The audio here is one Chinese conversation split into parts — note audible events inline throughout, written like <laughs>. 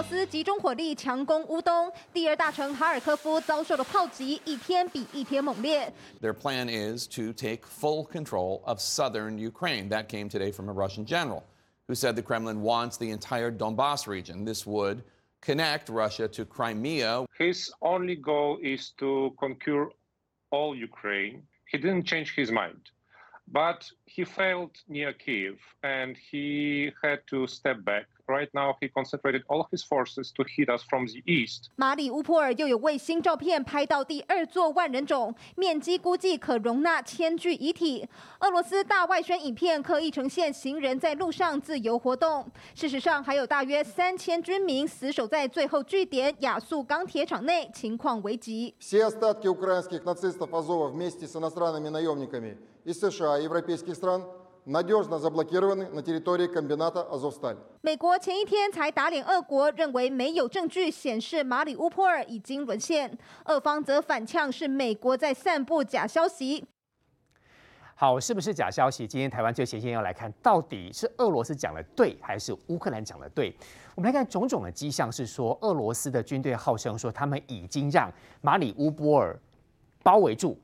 罗斯集中火力强攻乌东，第二大城哈尔科夫遭受的炮击一天比一天猛烈。Their plan is to take full control of southern Ukraine. That came today from a Russian general who said the Kremlin wants the entire Donbass region. This would connect Russia to Crimea. His only goal is to conquer all Ukraine. He didn't change his mind. But he failed near Kiev and he had to step back. Right now, he concentrated all his forces to hit us from the east. 马里乌波尔又有卫星照片拍到第二座万人冢，面积估计可容纳千具遗体。俄罗斯大外宣影片刻意呈现行人在路上自由活动。事实上，还有大约三千军民死守在最后据点亚速钢铁厂内，情况危急。Все остатки украинских нацистов Азова вместе с иностранными наемниками из США и европейских стран надежно заблокированы на территории комбината Азовсталь。美国前一天才打脸俄国，认为没有证据显示马里乌波尔已经沦陷。俄方则反呛是美国在散布假消息。好，是不是假消息？今天台湾最前线要来看，到底是俄罗斯讲的对，还是乌克兰讲的对？我们来看种种的迹象，是说俄罗斯的军队号称说他们已经让马里乌波尔包围住。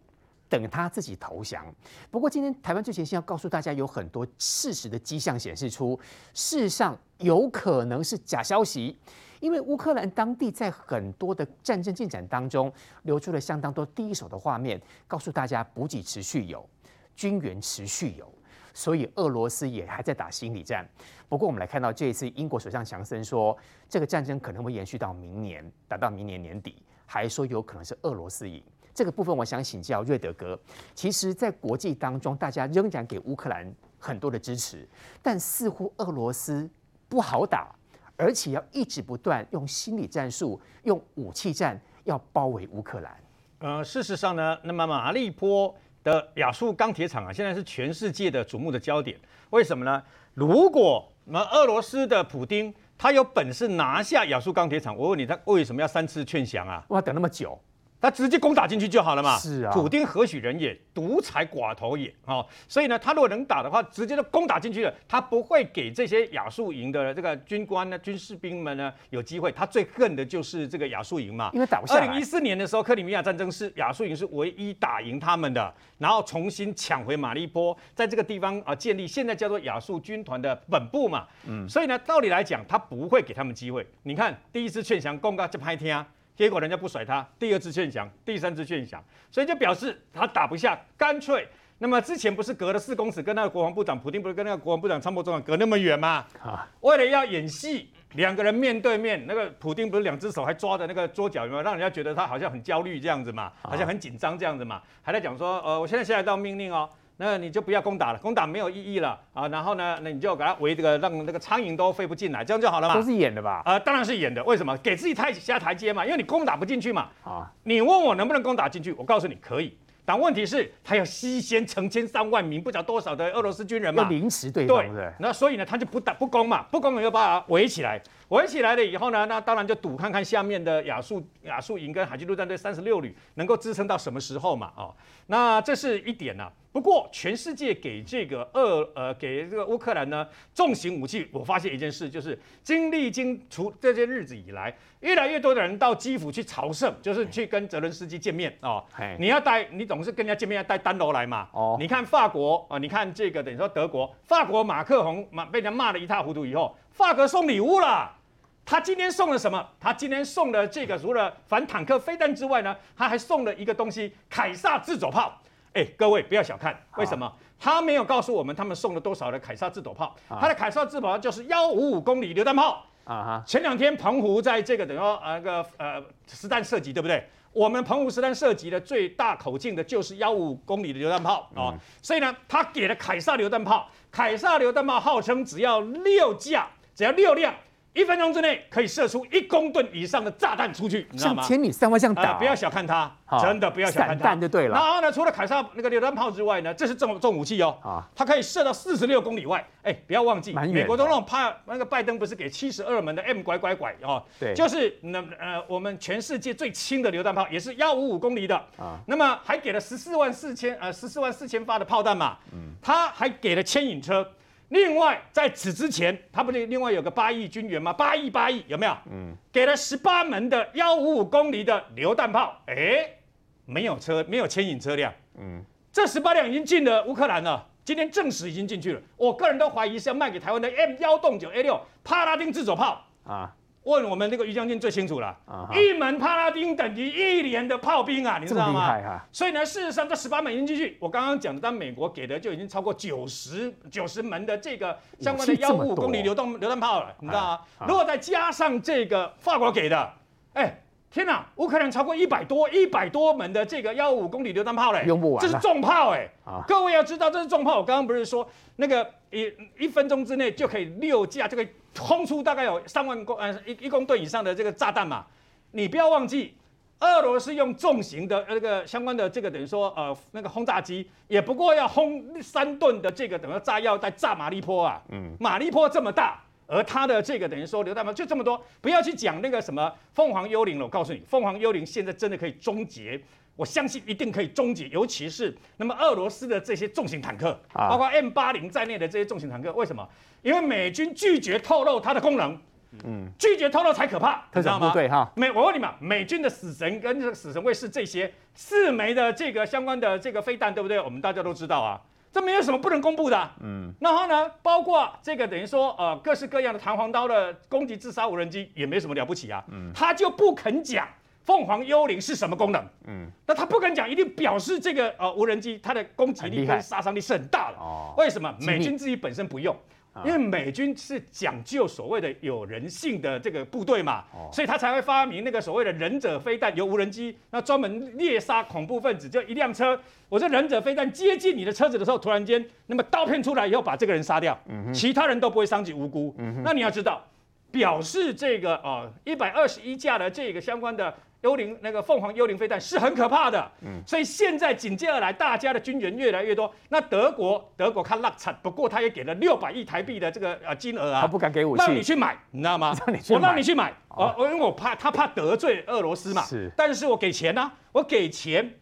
等他自己投降。不过，今天台湾最前线要告诉大家，有很多事实的迹象显示出，事实上有可能是假消息。因为乌克兰当地在很多的战争进展当中，流出了相当多第一手的画面，告诉大家补给持续有，军援持续有，所以俄罗斯也还在打心理战。不过，我们来看到这一次，英国首相强森说，这个战争可能会延续到明年，打到明年年底，还说有可能是俄罗斯赢。这个部分我想请教瑞德哥。其实，在国际当中，大家仍然给乌克兰很多的支持，但似乎俄罗斯不好打，而且要一直不断用心理战术、用武器战要包围乌克兰。呃，事实上呢，那么马利波的亚速钢铁厂啊，现在是全世界的瞩目的焦点。为什么呢？如果那俄罗斯的普丁他有本事拿下亚速钢铁厂，我问你，他为什么要三次劝降啊？哇，等那么久。他直接攻打进去就好了嘛。是啊，普丁何许人也，独裁寡头也啊、哦！所以呢，他如果能打的话，直接就攻打进去了，他不会给这些亚速营的这个军官呢、军士兵们呢有机会。他最恨的就是这个亚速营嘛，因为打不下来。二零一四年的时候，克里米亚战争是亚速营是唯一打赢他们的，然后重新抢回马利波，在这个地方啊建立现在叫做亚速军团的本部嘛。嗯，所以呢，道理来讲，他不会给他们机会。你看，第一次劝降，公告就拍天啊。结果人家不甩他，第二次劝降，第三次劝降，所以就表示他打不下，干脆。那么之前不是隔了四公尺，跟那个国防部长普丁不是跟那个国防部长参谋总长隔那么远吗？啊，为了要演戏，两个人面对面，那个普丁不是两只手还抓着那个桌角，有没有让人家觉得他好像很焦虑这样子嘛，好像很紧张这样子嘛，还在讲说，呃，我现在下一道命令哦。那你就不要攻打了，攻打没有意义了啊！然后呢，那你就给他围这个，让那个苍蝇都飞不进来，这样就好了嘛。都是演的吧？啊、呃，当然是演的。为什么？给自己台下台阶嘛，因为你攻打不进去嘛。啊，你问我能不能攻打进去？我告诉你可以，但问题是他要牺牲成千上万名，不晓多少的俄罗斯军人嘛。要凌迟对方。对。那所以呢，他就不打不攻嘛，不攻了又把他围起来。围起来了以后呢，那当然就赌看看下面的亚速亚速营跟海军陆战队三十六旅能够支撑到什么时候嘛？哦，那这是一点呢、啊。不过全世界给这个俄呃给这个乌克兰呢重型武器，我发现一件事，就是经历经除这些日子以来，越来越多的人到基辅去朝圣，就是去跟泽伦斯基见面哦。你要带你总是跟人家见面要带单楼来嘛。哦，你看法国啊、呃，你看这个等于说德国，法国马克宏骂被人家骂得一塌糊涂以后，法国送礼物了。他今天送了什么？他今天送了这个除了反坦克飞弹之外呢，他还送了一个东西——凯撒自走炮。哎，各位不要小看，为什么？他没有告诉我们他们送了多少的凯撒自走炮。他的凯撒自走炮就是幺五五公里榴弹炮。啊哈！前两天澎湖在这个等于说呃那个呃实弹射击，对不对？我们澎湖实弹射击的最大口径的就是幺五五公里的榴弹炮啊。所以呢，他给了凯撒榴弹炮，凯撒榴弹炮号称只要六架，只要六辆。一分钟之内可以射出一公吨以上的炸弹出去，你知道吗？像千里三万这样打，不要小看它，真的不要小看它。就对了。然后呢，除了凯撒那个榴弹炮之外呢，这是重重武器哦。啊，它可以射到四十六公里外。哎，不要忘记，美国都那种怕那个拜登不是给七十二门的 M 拐拐拐哦？对，就是那呃我们全世界最轻的榴弹炮，也是幺五五公里的啊。那么还给了十四万四千呃十四万四千发的炮弹嘛。嗯。他还给了牵引车。另外，在此之前，他不是另外有个八亿军援吗？八亿八亿有没有？嗯，给了十八门的幺五五公里的榴弹炮，哎，没有车，没有牵引车辆。嗯，这十八辆已经进了乌克兰了，今天证实已经进去了。我个人都怀疑是要卖给台湾的 M 幺洞九 A 六帕拉丁自走炮啊。问我们那个于将军最清楚了，uh. 一门帕拉丁等于一连的炮兵啊，你知道吗？啊、所以呢，事实上这十八门已经进去。我刚刚讲的，当美国给的就已经超过九十九十门的这个相关的幺五五公里榴弹榴弹炮了，你知道吗？Uh. 如果再加上这个法国给的，哎，天哪，乌克兰超过一百多一百多门的这个幺五五公里榴弹炮嘞，用不完，这是重炮哎。Uh huh. 各位要知道，这是重炮。我刚刚不是说那个一一分钟之内就可以六架，就可以。轰出大概有三万公呃一一公吨以上的这个炸弹嘛，你不要忘记，俄罗斯用重型的那个相关的这个等于说呃那个轰炸机，也不过要轰三吨的这个等于炸药在炸马利坡啊，嗯，马利坡这么大，而他的这个等于说刘大妈就这么多，不要去讲那个什么凤凰幽灵了，我告诉你，凤凰幽灵现在真的可以终结。我相信一定可以终结，尤其是那么俄罗斯的这些重型坦克，啊、包括 M 八零在内的这些重型坦克，为什么？因为美军拒绝透露它的功能，嗯，拒绝透露才可怕，你知道吗？对哈，美我问你嘛，美军的死神跟这个死神卫士这些四枚的这个相关的这个飞弹，对不对？我们大家都知道啊，这没有什么不能公布的、啊，嗯，然后呢，包括这个等于说呃各式各样的弹簧刀的攻击自杀无人机，也没什么了不起啊，嗯，他就不肯讲。凤凰幽灵是什么功能？嗯，那他不肯讲，一定表示这个呃无人机它的攻击力跟杀伤力是很大的。哦，为什么？美军自己本身不用，因为美军是讲究所谓的有人性的这个部队嘛，所以他才会发明那个所谓的忍者飞弹，由无人机那专门猎杀恐怖分子，就一辆车，我这忍者飞弹接近你的车子的时候，突然间那么刀片出来以后把这个人杀掉，其他人都不会伤及无辜。那你要知道，表示这个啊一百二十一架的这个相关的。幽灵那个凤凰幽灵飞弹是很可怕的，嗯，所以现在紧接而来，大家的军援越来越多。那德国，德国看落惨，不过他也给了六百亿台币的这个呃金额啊，他不敢给武器，让你去买，你知道吗？<laughs> 我让你去买，哦，我因为我怕他怕得罪俄罗斯嘛，是，但是我给钱呢、啊，我给钱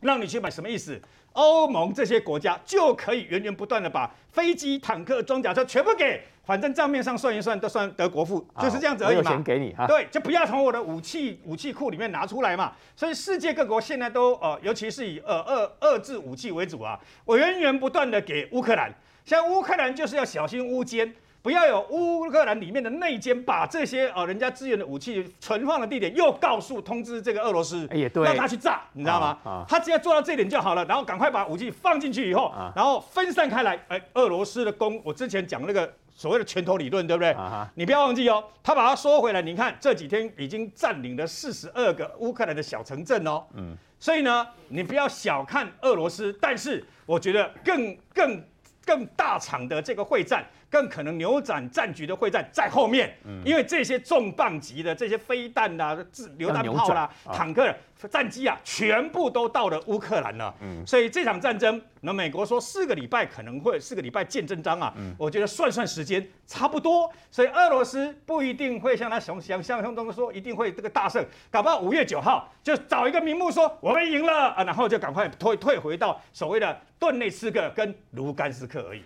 让你去买，什么意思？欧盟这些国家就可以源源不断的把飞机、坦克、装甲车全部给。反正账面上算一算都算德国富，就是这样子而已嘛。有钱给你哈。对，就不要从我的武器武器库里面拿出来嘛。所以世界各国现在都呃，尤其是以呃遏遏制武器为主啊，我源源不断的给乌克兰。像乌克兰就是要小心乌奸，不要有乌克兰里面的内奸把这些呃人家支援的武器存放的地点又告诉通知这个俄罗斯，也对，让他去炸，你知道吗？他只要做到这点就好了，然后赶快把武器放进去以后，然后分散开来。哎，俄罗斯的攻，我之前讲那个。所谓的拳头理论，对不对？Uh. 你不要忘记哦，他把它说回来。你看这几天已经占领了四十二个乌克兰的小城镇哦。嗯，所以呢，你不要小看俄罗斯，但是我觉得更更更大场的这个会战。更可能扭转战局的会战在后面，因为这些重磅级的这些飞弹啊、榴弹炮啦、坦克、战机啊，全部都到了乌克兰了。所以这场战争，那美国说四个礼拜可能会四个礼拜见真章啊。我觉得算算时间差不多，所以俄罗斯不一定会像他想想象中的说一定会这个大胜，搞不好五月九号就找一个名目说我们赢了啊，然后就赶快退退回到所谓的顿内斯克跟卢甘斯克而已。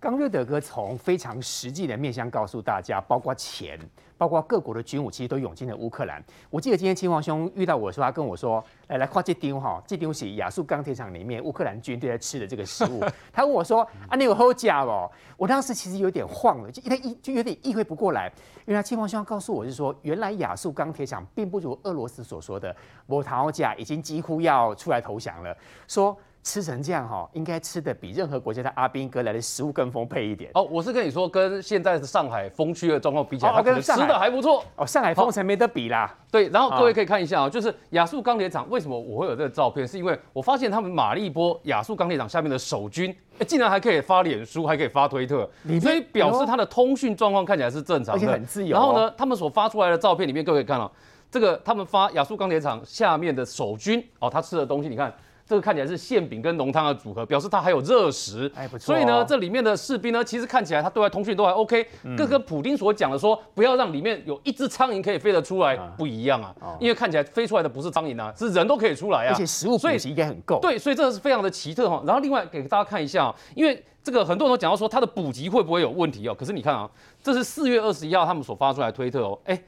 刚瑞德哥从非常实际的面向告诉大家，包括钱，包括各国的军武，其实都涌进了乌克兰。我记得今天嶔煌兄遇到我说，他跟我说：“来来，夸这丢哈，这丢是亚速钢铁厂里面乌克兰军队在吃的这个食物。”他问我说：“啊，你有好假哦？”我当时其实有点晃了，就他一就有点意会不过来。原来嶔煌兄告诉我是说，原来亚速钢铁厂并不如俄罗斯所说的摩陶甲已经几乎要出来投降了，说。吃成这样哈，应该吃的比任何国家的阿兵哥来的食物更丰沛一点。哦，我是跟你说，跟现在的上海封区的状况比起来，它可能吃的还不错。哦，上海封城没得比啦。对，然后各位可以看一下啊，就是亚速钢铁厂为什么我会有这个照片，是因为我发现他们马利波亚速钢铁厂下面的守军，哎，竟然还可以发脸书，还可以发推特，所以表示他的通讯状况看起来是正常的，而且很自由。然后呢，他们所发出来的照片里面，各位看到这个他们发亚速钢铁厂下面的守军哦，他吃的东西，你看。这个看起来是馅饼跟浓汤的组合，表示它还有热食。哎，不错哦。所以呢，这里面的士兵呢，其实看起来他对外通讯都还 OK，跟跟普丁所讲的说不要让里面有一只苍蝇可以飞得出来不一样啊，因为看起来飞出来的不是苍蝇啊，是人都可以出来啊，而且食物所以应该很够。对，所以这个是非常的奇特哈。然后另外给大家看一下，因为这个很多人都讲到说它的补给会不会有问题哦，可是你看啊，这是四月二十一号他们所发出来的推特哦，哎。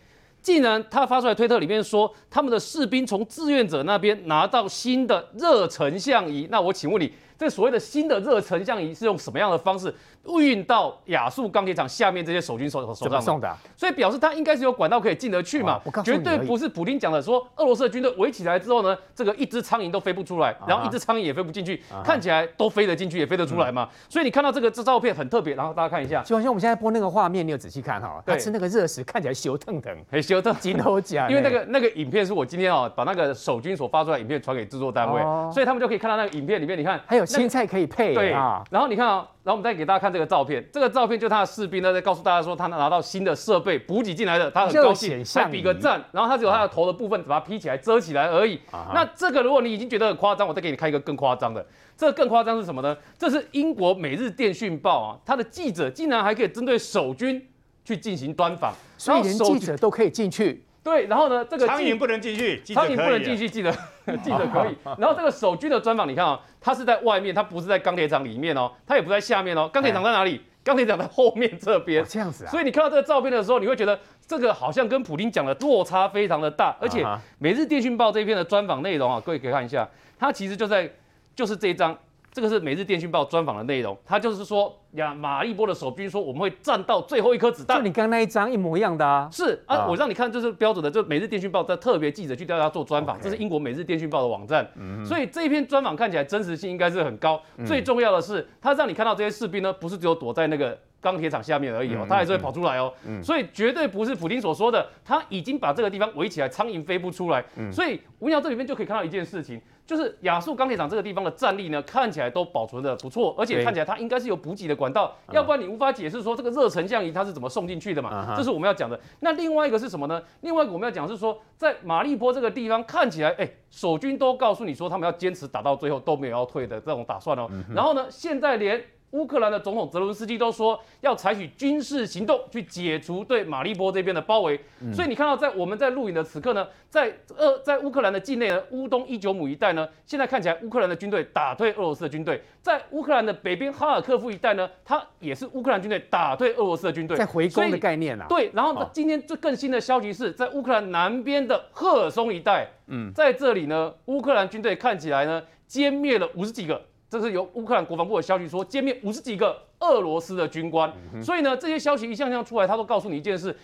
既然他发出来推特里面说，他们的士兵从志愿者那边拿到新的热成像仪，那我请问你，这所谓的新的热成像仪是用什么样的方式？运到亚速钢铁厂下面这些守军手手上送的，所以表示他应该是有管道可以进得去嘛，绝对不是普丁讲的说俄罗斯的军队围起来之后呢，这个一只苍蝇都飞不出来，然后一只苍蝇也飞不进去，看起来都飞得进去也飞得出来嘛。所以你看到这个这照片很特别，然后大家看一下，就好像我们现在播那个画面，你有仔细看哈，他吃那个热食看起来羞腾腾，很羞腾，金头奖，因为那个那个影片是我今天啊把那个守军所发出来的影片传给制作单位，所以他们就可以看到那个影片里面，你看还有青菜可以配，对啊，然后你看啊。然后我们再给大家看这个照片，这个照片就是他的士兵呢，在告诉大家说他拿到新的设备补给进来的，他很高兴，还比个赞。然后他只有他的头的部分把它披起来遮起来而已。那这个如果你已经觉得很夸张，我再给你看一个更夸张的。这个更夸张是什么呢？这是英国《每日电讯报》啊，他的记者竟然还可以针对守军去进行专访，所以连记者都可以进去。对，然后呢，这个苍蝇不能进去，苍蝇不能进去，记得 <laughs> 记得可以。然后这个守军的专访，你看啊、哦，他是在外面，他不是在钢铁厂里面哦，他也不在下面哦。钢铁厂在哪里？钢铁厂在后面这边。这样子啊。所以你看到这个照片的时候，你会觉得这个好像跟普丁讲的落差非常的大。而且《每日电讯报》这篇的专访内容啊，各位可以看一下，它其实就在就是这一张。这个是《每日电讯报》专访的内容，他就是说呀，马利波的守军说我们会战到最后一颗子弹。就你刚刚那一张一模一样的啊。是啊，我让你看，这是标准的，就《每日电讯报》在特别记者去调查做专访，这是英国《每日电讯报》的网站。所以这一篇专访看起来真实性应该是很高。最重要的是，他让你看到这些士兵呢，不是只有躲在那个钢铁厂下面而已哦，它还是会跑出来哦。所以绝对不是普京所说的，他已经把这个地方围起来，苍蝇飞不出来。所以我跟你讲，这里面就可以看到一件事情。就是亚速钢铁厂这个地方的战力呢，看起来都保存的不错，而且看起来它应该是有补给的管道，要不然你无法解释说这个热成像仪它是怎么送进去的嘛。这是我们要讲的。那另外一个是什么呢？另外一个我们要讲是说，在马利波这个地方看起来，哎，守军都告诉你说他们要坚持打到最后都没有要退的这种打算哦。然后呢，现在连。乌克兰的总统泽伦斯基都说要采取军事行动去解除对马利波这边的包围，所以你看到在我们在录影的此刻呢，在俄在乌克兰的境内呢，乌东伊久姆一带呢，现在看起来乌克兰的军队打退俄罗斯的军队，在乌克兰的北边哈尔科夫一带呢，它也是乌克兰军队打退俄罗斯的军队，在回攻的概念啊。对，然后今天最更新的消息是在乌克兰南边的赫尔松一带，嗯，在这里呢，乌克兰军队看起来呢，歼灭了五十几个。这是由乌克兰国防部的消息说，歼灭五十几个俄罗斯的军官。所以呢，这些消息一项项出来，他都告诉你一件事：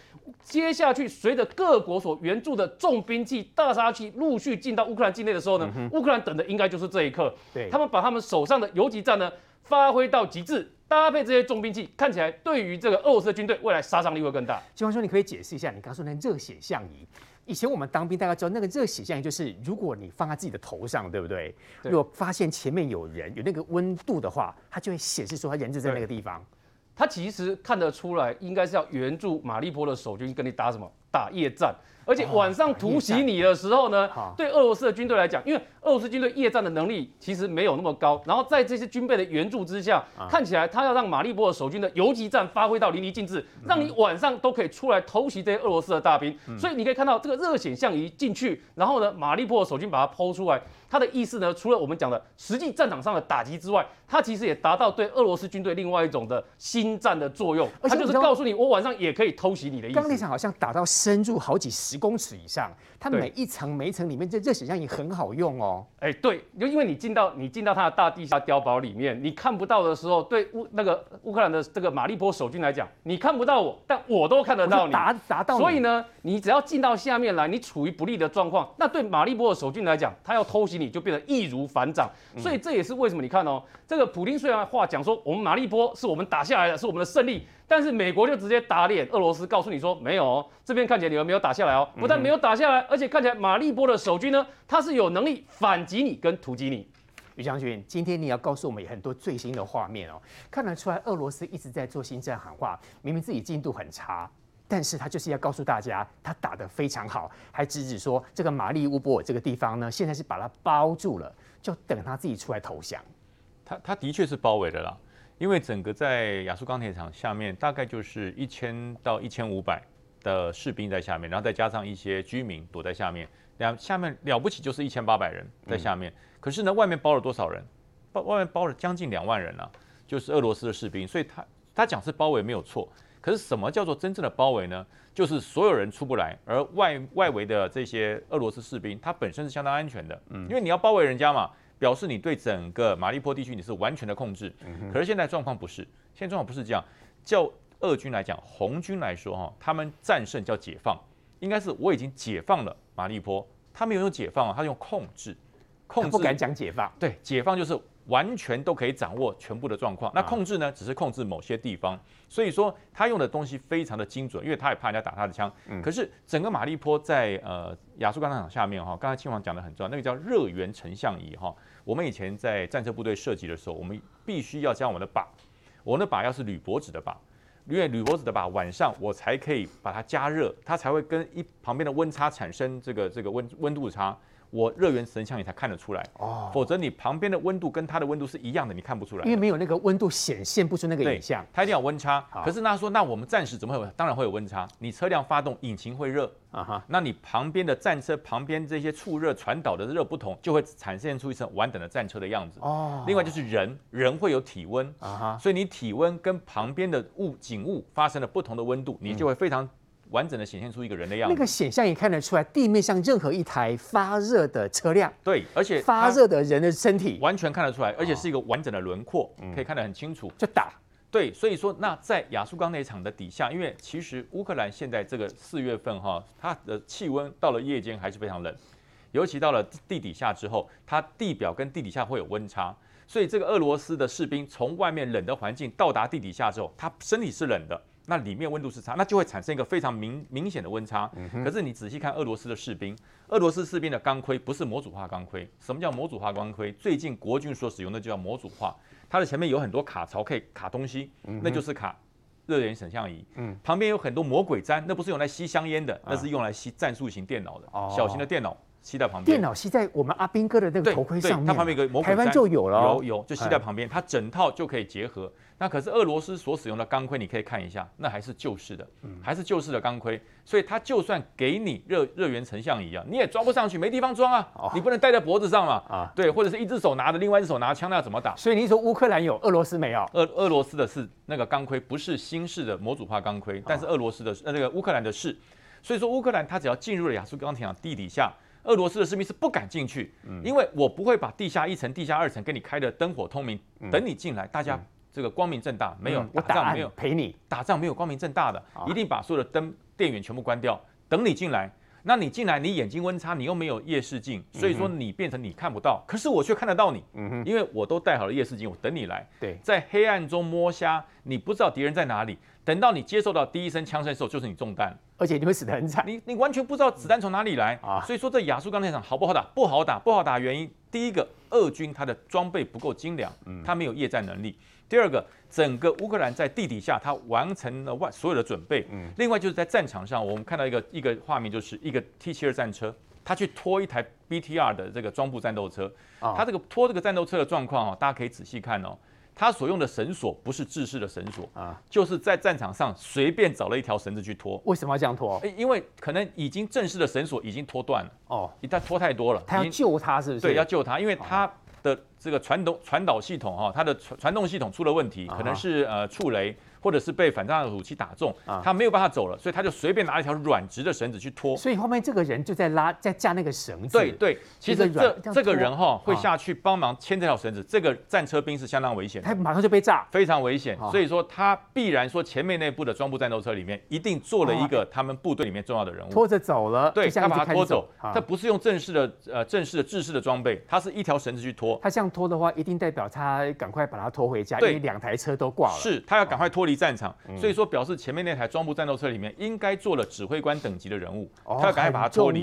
接下去随着各国所援助的重兵器、大杀器陆续进到乌克兰境内的时候呢，乌克兰等的应该就是这一刻。对，他们把他们手上的游击战呢发挥到极致，搭配这些重兵器，看起来对于这个俄罗斯的军队未来杀伤力会更大。金光兄，你可以解释一下，你刚说那热显像仪？以前我们当兵，大家知道那个热显像仪就是，如果你放在自己的头上，对不对？对，如果发现前面有人有那个温度的话，它就会显示说他人就在那个地方。它其实看得出来，应该是要援助马利波的守军跟你打什么？打夜战。而且晚上突袭你的时候呢，对俄罗斯的军队来讲，因为俄罗斯军队夜战的能力其实没有那么高，然后在这些军备的援助之下，看起来他要让马利波尔守军的游击战发挥到淋漓尽致，让你晚上都可以出来偷袭这些俄罗斯的大兵。所以你可以看到这个热显像仪进去，然后呢，马利波尔守军把它抛出来，它的意思呢，除了我们讲的实际战场上的打击之外，它其实也达到对俄罗斯军队另外一种的心战的作用。它就是告诉你，我晚上也可以偷袭你的意思。钢铁厂好像打到深入好几十公尺以上，它每一层每一层里面这热显像仪很好用哦。哎，对，就因为你进到你进到它的大地下碉堡里面，你看不到的时候，对乌那个乌克兰的这个马利波守军来讲，你看不到我，但我都看得到你，达达到。所以呢，你只要进到下面来，你处于不利的状况，那对马利波的守军来讲，他要偷袭你就变得易如反掌。所以这也是为什么你看哦，这个普丁虽然话讲说我们马利波是我们打下来的，是我们的胜利。但是美国就直接打脸俄罗斯，告诉你说没有哦，这边看起来你们没有打下来哦，不但没有打下来，而且看起来马利波的守军呢，他是有能力反击你跟突击你。于将军，今天你要告诉我们很多最新的画面哦，看得出来俄罗斯一直在做心战喊话，明明自己进度很差，但是他就是要告诉大家，他打得非常好，还直指说这个马利乌波尔这个地方呢，现在是把它包住了，就等他自己出来投降。他他的确是包围的啦，因为整个在亚速钢铁厂下面大概就是一千到一千五百的士兵在下面，然后再加上一些居民躲在下面，两下面了不起就是一千八百人在下面。嗯、可是呢，外面包了多少人？包外面包了将近两万人了，就是俄罗斯的士兵。所以他他讲是包围没有错，可是什么叫做真正的包围呢？就是所有人出不来，而外外围的这些俄罗斯士兵，他本身是相当安全的，嗯，因为你要包围人家嘛。表示你对整个马利坡地区你是完全的控制，可是现在状况不是，现在状况不是这样。叫俄军来讲，红军来说哈，他们战胜叫解放，应该是我已经解放了马利坡，他没有用解放啊，他用控制，控制不敢讲解放，对，解放就是。完全都可以掌握全部的状况，那控制呢？只是控制某些地方。所以说他用的东西非常的精准，因为他也怕人家打他的枪。可是整个马利坡在呃亚速钢铁厂下面哈，刚才亲王讲的很重要，那个叫热源成像仪哈。我们以前在战车部队设计的时候，我们必须要将我们的靶，我们的靶要是铝箔纸的靶，因为铝箔纸的靶晚上我才可以把它加热，它才会跟一旁边的温差产生这个这个温温度差。我热源神像你才看得出来哦，否则你旁边的温度跟它的温度是一样的，你看不出来，因为没有那个温度显现不出那个影像，它一定要温差。可是那说，那我们暂时怎么会有？当然会有温差。你车辆发动，引擎会热啊哈，那你旁边的战车旁边这些触热传导的热不同，就会产生出一层完整的战车的样子哦。另外就是人，人会有体温啊哈，所以你体温跟旁边的物景物发生了不同的温度，你就会非常。完整的显现出一个人的样子，那个显像也看得出来，地面上任何一台发热的车辆，对，而且发热的人的身体完全看得出来，而且是一个完整的轮廓，可以看得很清楚。就打，对，所以说那在亚速钢铁厂的底下，因为其实乌克兰现在这个四月份哈，它的气温到了夜间还是非常冷，尤其到了地底下之后，它地表跟地底下会有温差，所以这个俄罗斯的士兵从外面冷的环境到达地底下之后，他身体是冷的。那里面温度是差，那就会产生一个非常明明显的温差。可是你仔细看俄罗斯的士兵，俄罗斯士兵的钢盔不是模组化钢盔。什么叫模组化钢盔？最近国军所使用的就叫模组化，它的前面有很多卡槽可以卡东西，那就是卡热源成像仪。旁边有很多魔鬼毡，那不是用来吸香烟的，那是用来吸战术型电脑的，小型的电脑。吸在旁边，电脑吸在我们阿斌哥的那个头盔上面，它旁边一个魔鬼，台湾就有了，有有就吸在旁边，它整套就可以结合。那可是俄罗斯所使用的钢盔，你可以看一下，那还是旧式的，还是旧式的钢盔，所以它就算给你热热源成像仪啊，你也装不上去，没地方装啊，你不能戴在脖子上嘛，啊，对，或者是一只手拿着，另外一只手拿着枪，那要怎么打？所以你说乌克兰有，俄罗斯没有？俄俄罗斯的是那个钢盔，不是新式的模组化钢盔，但是俄罗斯的呃那个乌克兰的是，所以说乌克兰它只要进入了亚速钢铁厂地底下。俄罗斯的士兵是不敢进去，因为我不会把地下一层、地下二层给你开的灯火通明，等你进来，大家这个光明正大，没有打仗，没有陪你。打仗，没有光明正大的，一定把所有的灯电源全部关掉，等你进来。那你进来，你眼睛温差，你又没有夜视镜，所以说你变成你看不到，可是我却看得到你，因为我都带好了夜视镜，我等你来。对，在黑暗中摸瞎，你不知道敌人在哪里。等到你接受到第一声枪声的时候，就是你中弹，而且你会死得很惨。你你完全不知道子弹从哪里来啊！所以说这亚速钢铁厂好不好打？不好打，不好打原因，第一个，俄军他的装备不够精良，他没有夜战能力；第二个，整个乌克兰在地底下，他完成了万所有的准备。嗯另外就是在战场上，我们看到一个一个画面，就是一个 T 七二战车，他去拖一台 BTR 的这个装步战斗车，他这个拖这个战斗车的状况哦，大家可以仔细看哦。他所用的绳索不是制式的绳索啊，就是在战场上随便找了一条绳子去拖。为什么要这样拖？因为可能已经正式的绳索已经拖断了哦，一旦拖太多了，他要救他是不是？对，要救他，因为他的这个传动传导系统哈，它的传传动系统出了问题，可能是呃触雷。或者是被反炸弹武器打中，他没有办法走了，所以他就随便拿一条软直的绳子去拖。所以后面这个人就在拉，在架那个绳子。对对，其实这这个人哈会下去帮忙牵这条绳子。这个战车兵是相当危险，他马上就被炸，非常危险。所以说他必然说前面那部的装步战斗车里面一定坐了一个他们部队里面重要的人物，拖着走了。对，他把他拖走，他不是用正式的呃正式的制式的装备，他是一条绳子去拖。他这样拖的话，一定代表他赶快把他拖回家，因为两台车都挂了。是他要赶快脱离战场，所以。说表示前面那台装步战斗车里面应该坐了指挥官等级的人物，他要赶快把它脱离。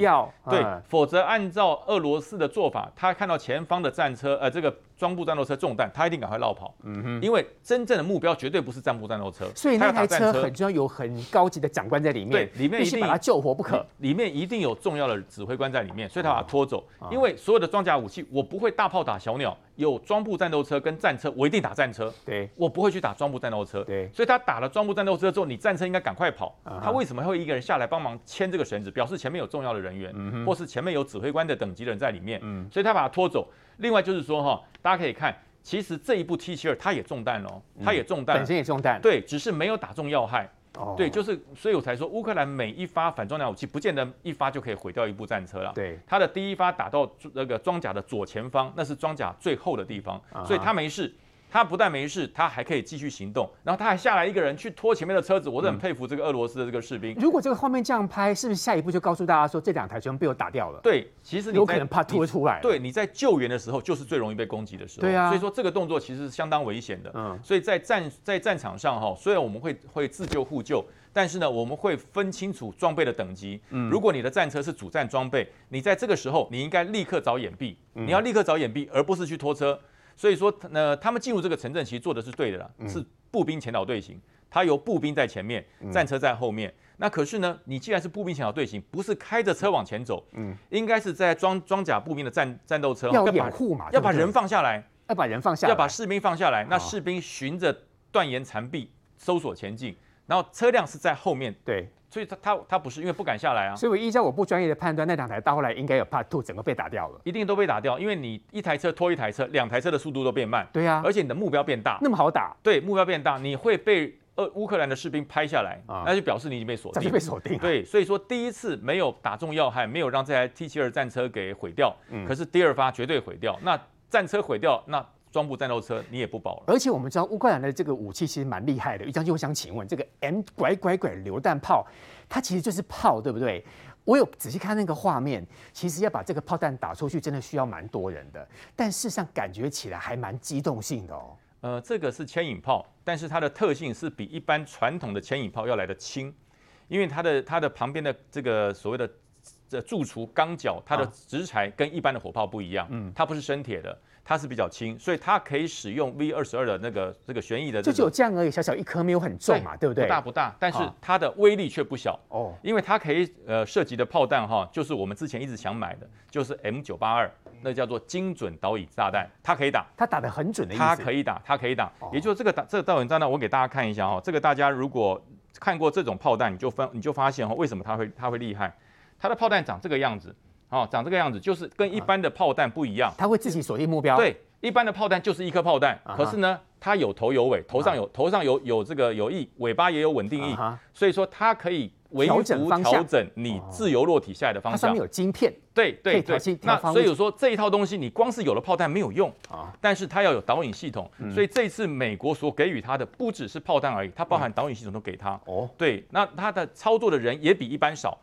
对，否则按照俄罗斯的做法，他看到前方的战车，呃，这个。装步战斗车中弹，他一定赶快绕跑。嗯哼，因为真正的目标绝对不是战步战斗车，所以那台车很重要，有很高级的长官在里面，对，里面一定把他救活不可。里面一定有重要的指挥官在里面，所以他把他拖走。因为所有的装甲武器，我不会大炮打小鸟，有装步战斗车跟战车，我一定打战车。对，我不会去打装步战斗车。对，所以他打了装步战斗车之后，你战车应该赶快跑。他为什么会一个人下来帮忙牵这个绳子，表示前面有重要的人员，或是前面有指挥官的等级的人在里面。嗯，所以他把他拖走。另外就是说哈，大家可以看，其实这一部 T 七二它也中弹哦，它也中弹，本身也中弹，对，只是没有打中要害。哦，对，就是，所以我才说，乌克兰每一发反装甲武器，不见得一发就可以毁掉一部战车了。对，它的第一发打到那个装甲的左前方，那是装甲最厚的地方，所以它没事。他不但没事，他还可以继续行动，然后他还下来一个人去拖前面的车子，我都很佩服这个俄罗斯的这个士兵。如果这个画面这样拍，是不是下一步就告诉大家说这两台全被我打掉了？对，其实你有可能怕拖出来。对，你在救援的时候就是最容易被攻击的时候。对啊，所以说这个动作其实是相当危险的。嗯，所以在战在战场上哈，虽然我们会会自救互救，但是呢，我们会分清楚装备的等级。嗯，如果你的战车是主战装备，你在这个时候你应该立刻找掩蔽，你要立刻找掩蔽，而不是去拖车。所以说，呃，他们进入这个城镇其实做的是对的啦，是步兵前导队形，它由步兵在前面，战车在后面。那可是呢，你既然是步兵前导队形，不是开着车往前走，嗯，应该是在装装甲步兵的战战斗车要掩护嘛，要把人放下来，要把人放下来，要把士兵放下来。那士兵循着断岩残壁搜索前进，然后车辆是在后面，对。所以他他他不是因为不敢下来啊，所以我依照我不专业的判断，那两台到后来应该有 Part Two，整个被打掉了，一定都被打掉，因为你一台车拖一台车，两台车的速度都变慢，对呀，而且你的目标变大，那么好打，对，目标变大，你会被呃乌克兰的士兵拍下来，那就表示你已经被锁定，被锁定，对，所以说第一次没有打中要害，没有让这台 T 七二战车给毁掉，可是第二发绝对毁掉，那战车毁掉那。装步战斗车你也不保了，而且我们知道乌克兰的这个武器其实蛮厉害的。于将军，我想请问，这个 M 拐拐拐榴弹炮，它其实就是炮，对不对？我有仔细看那个画面，其实要把这个炮弹打出去，真的需要蛮多人的。但事实上感觉起来还蛮机动性的哦。呃，这个是牵引炮，但是它的特性是比一般传统的牵引炮要来得轻，因为它的它的旁边的这个所谓的这贮储钢脚，它的直材跟一般的火炮不一样，嗯，它不是生铁的。它是比较轻，所以它可以使用 V 二十二的那个这个旋翼的、这个，就只有这样而已，小小一颗没有很重嘛，对，对不对？不大不大，但是它的威力却不小哦，因为它可以呃涉及的炮弹哈，就是我们之前一直想买的，就是 M 九八二，那叫做精准导引炸弹，它可以打，它打得很准的意思，它可以打，它可以打，也就是这个打这个导引炸弹，我给大家看一下哈，这个大家如果看过这种炮弹，你就分你就发现哈，为什么它会它会厉害？它的炮弹长这个样子，哦，长这个样子，就是跟一般的炮弹不一样，它会自己锁定目标，对。一般的炮弹就是一颗炮弹，可是呢，它有头有尾，头上有头上有有这个有翼，尾巴也有稳定翼，所以说它可以微调整调整你自由落体下来的方向。它上面有晶片，对对对。那所以说这一套东西你光是有了炮弹没有用啊，但是它要有导引系统，所以这次美国所给予它的不只是炮弹而已，它包含导引系统都给它。哦，对，那它的操作的人也比一般少，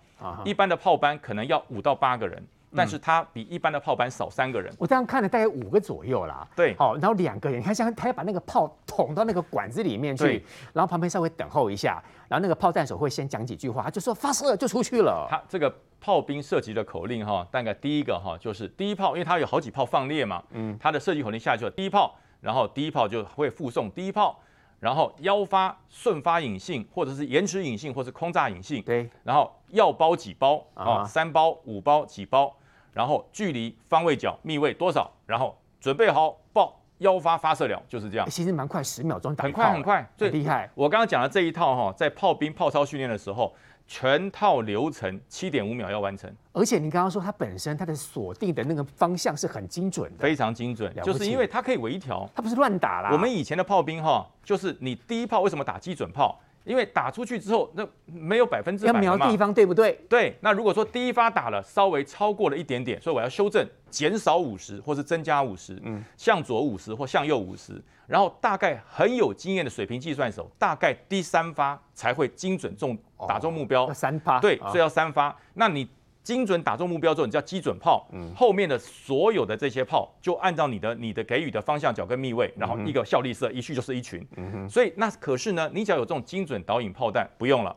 一般的炮班可能要五到八个人。但是它比一般的炮班少三个人，我这样看了大概五个左右啦。对，好，然后两个人，你看像他要把那个炮捅到那个管子里面去，然后旁边稍微等候一下，然后那个炮弹手会先讲几句话，他就说发射就出去了。他这个炮兵射击的口令哈，大概第一个哈就是第一炮，因为它有好几炮放列嘛，嗯，它的射击口令下去了，第一炮，然后第一炮就会附送第一炮。然后腰发、顺发隐性，或者是延迟隐性，或者是空炸隐性。对。然后药包几包啊？三包、五包、几包？然后距离、方位角、密位多少？然后准备好爆，腰发发射了，就是这样。其实蛮快，十秒钟打。很快很快，最厉害。我刚刚讲的这一套哈，在炮兵炮操训练的时候。全套流程七点五秒要完成，而且你刚刚说它本身它的锁定的那个方向是很精准的，非常精准，就是因为它可以微调，它不是乱打啦。我们以前的炮兵哈，就是你第一炮为什么打基准炮？因为打出去之后，那没有百分之百要瞄地方，对不对？对。那如果说第一发打了稍微超过了一点点，所以我要修正，减少五十或是增加五十，嗯，向左五十或向右五十，然后大概很有经验的水平计算手，大概第三发才会精准中打中目标。三发。对，所以要三发。那你。精准打中目标之后，你叫基准炮。嗯，后面的所有的这些炮，就按照你的你的给予的方向角跟密位，然后一个效力射，一去就是一群。嗯。所以那可是呢，你只要有这种精准导引炮弹，不用了。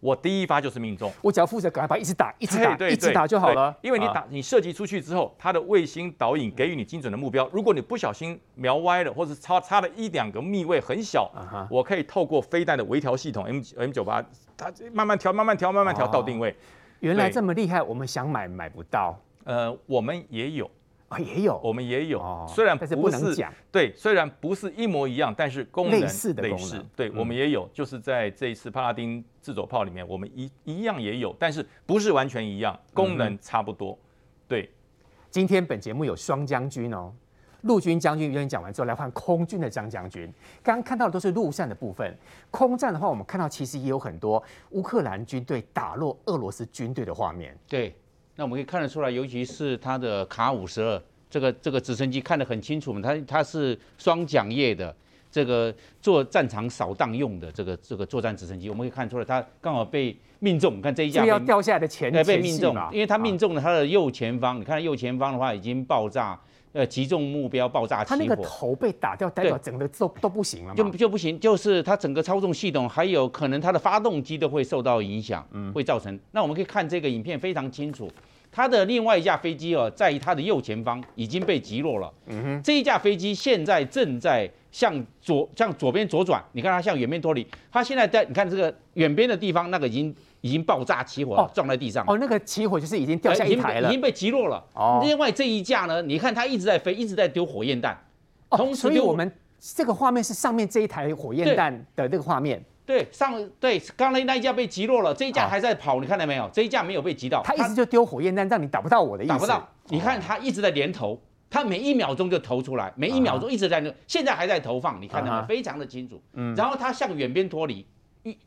我第一发就是命中，我只要负责赶快把一直打，一直打，一直打就好了。因为你打你射击出去之后，它的卫星导引给予你精准的目标。如果你不小心瞄歪了，或者差差了一两个密位很小，我可以透过飞弹的微调系统 M M 九八，它慢慢调，慢慢调，慢慢调到定位。原来这么厉害，我们想买买不到。呃，我们也有。啊，也有，我们也有，虽然不是，不能讲，对，虽然不是一模一样，但是功能类似的功能，对，我们也有，就是在这一次帕拉丁自走炮里面，我们一一样也有，但是不是完全一样，功能差不多，对。今天本节目有双将军哦，陆军将军有点讲完之后，来换空军的张将军。刚刚看到的都是陆战的部分，空战的话，我们看到其实也有很多乌克兰军队打落俄罗斯军队的画面，对。那我们可以看得出来，尤其是它的卡五十二这个这个直升机看得很清楚嘛，它它是双桨叶的，这个做战场扫荡用的这个这个作战直升机，我们可以看出来，它刚好被命中。你看这一架要掉下来的前被命中，因为它命中了它的右前方。你看右前方的话已经爆炸，呃，击中目标爆炸起火。它那个头被打掉，代表整个都都不行了，就就不行，就是它整个操纵系统还有可能它的发动机都会受到影响，嗯，会造成。那我们可以看这个影片非常清楚。它的另外一架飞机哦，在它的右前方已经被击落了。嗯哼，这一架飞机现在正在向左向左边左转，你看它向远边脱离。它现在在你看这个远边的地方，那个已经已经爆炸起火，哦、撞在地上。哦，那个起火就是已经掉下一台了，已经被击落了。哦，另外这一架呢，你看它一直在飞，一直在丢火焰弹。哦，同时所以我们这个画面是上面这一台火焰弹的这个画面。对，上对，刚才那一架被击落了，这一架还在跑，你看到没有？这一架没有被击到，他一直就丢火焰弹，让你打不到我的意思。打不到，你看他一直在连投，他每一秒钟就投出来，每一秒钟一直在那，现在还在投放，你看到没有？非常的清楚。嗯，然后他向远边脱离，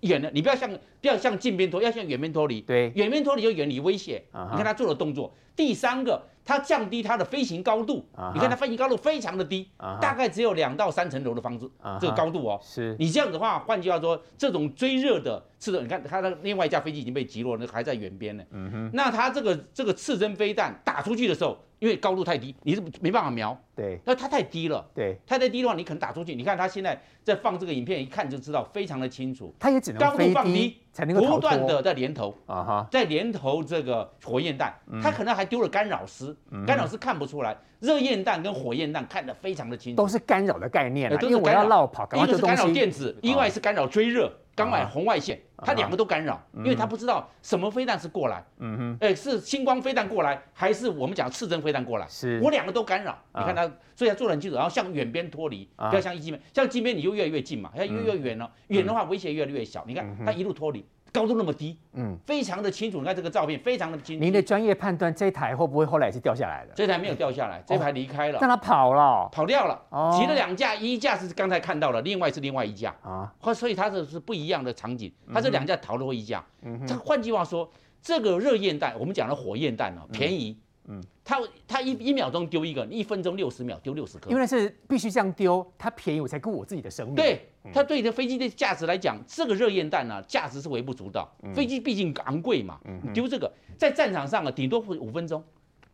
远了，你不要向不要向近边脱，要向远边脱离。对，远边脱离就远离威胁。你看他做的动作。第三个。它降低它的飞行高度，uh huh. 你看它飞行高度非常的低，uh huh. 大概只有两到三层楼的房子，uh huh. 这个高度哦。是，你这样子的话，换句话说，这种追热的刺针，你看它的另外一架飞机已经被击落，那还在远边呢。嗯哼、uh，huh. 那它这个这个刺针飞弹打出去的时候，因为高度太低，你是没办法瞄。对，那它太低了。对，它太低的话，你可能打出去。你看它现在在放这个影片，一看就知道非常的清楚。它也只能高度放低，才能够不断的在连投啊哈。在连投这个火焰弹，他可能还丢了干扰丝，干扰丝看不出来。热焰弹跟火焰弹看得非常的清楚，都是干扰的概念，都是干扰绕跑，一个是干扰电子，另外是干扰追热。刚买红外线，它两个都干扰，因为他不知道什么飞弹是过来，嗯哼，哎，是星光飞弹过来，还是我们讲刺针飞弹过来？是，我两个都干扰。你看他，所以他做的很清楚，然后向远边脱离，不要向近边，向近边你就越来越近嘛，要越来越远了，远的话威胁越来越小。你看他一路脱离。高度那么低，嗯，非常的清楚。你看这个照片，非常的清楚。您的专业判断，这台会不会后来也是掉下来的？这台没有掉下来，这台离开了，但它跑了，跑掉了。哦，骑了两架，一架是刚才看到了，另外是另外一架啊。所以它这是不一样的场景，它这两架逃了一架。嗯，这换句话说，这个热焰弹，我们讲的火焰弹哦，便宜。嗯，它它一一秒钟丢一个，一分钟六十秒丢六十颗。因为是必须这样丢，它便宜我才顾我自己的生命。对，它对这飞机的价值来讲，这个热焰弹呢，价值是微不足道。飞机毕竟昂贵嘛，你丢这个在战场上啊，顶多五分钟。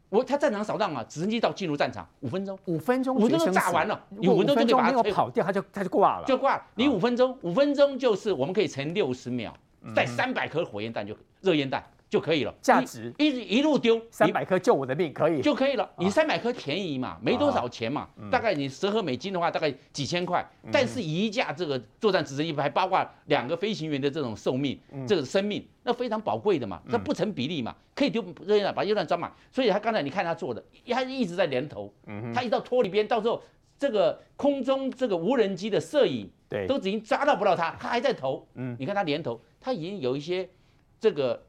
我他战场扫荡啊，直升机到进入战场五分钟，五分钟，五分钟炸完了，你五分钟就可以把它跑掉，它就它就挂了，就挂了。你五分钟，五分钟就是我们可以乘六十秒，带三百颗火焰弹就热焰弹。就可以了，价值一一路丢三百颗救我的命可以就可以了。你三百颗便宜嘛，没多少钱嘛，大概你折合美金的话，大概几千块。但是一架这个作战直升机还包括两个飞行员的这种寿命，这个生命那非常宝贵的嘛，那不成比例嘛，可以丢热焰弹把热焰弹装满。所以他刚才你看他做的，他一直在连投，他一到脱离边，到时候这个空中这个无人机的摄影，对，都已经抓到不到他，他还在投。嗯，你看他连投，他已经有一些这个。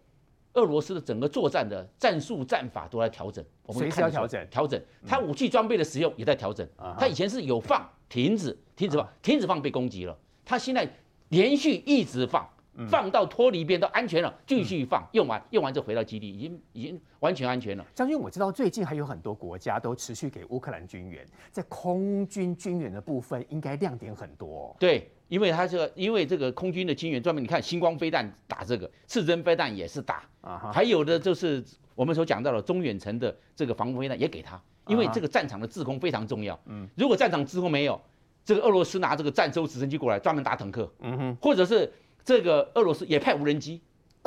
俄罗斯的整个作战的战术战法都在调整，我们随时要调整，调整。他武器装备的使用也在调整。他以前是有放、停止、停止放、停止放被攻击了，他现在连续一直放，放到脱离边都安全了，继续放，用完用完就回到基地，已经已经完全安全了。将军，我知道最近还有很多国家都持续给乌克兰军援，在空军军援的部分应该亮点很多。对。因为他这个，因为这个空军的军援专门，你看星光飞弹打这个，刺针飞弹也是打，啊，还有的就是我们所讲到的中远程的这个防空飞弹也给他，因为这个战场的制空非常重要。嗯，如果战场制空没有，这个俄罗斯拿这个战舟直升机过来专门打坦克，嗯哼，或者是这个俄罗斯也派无人机，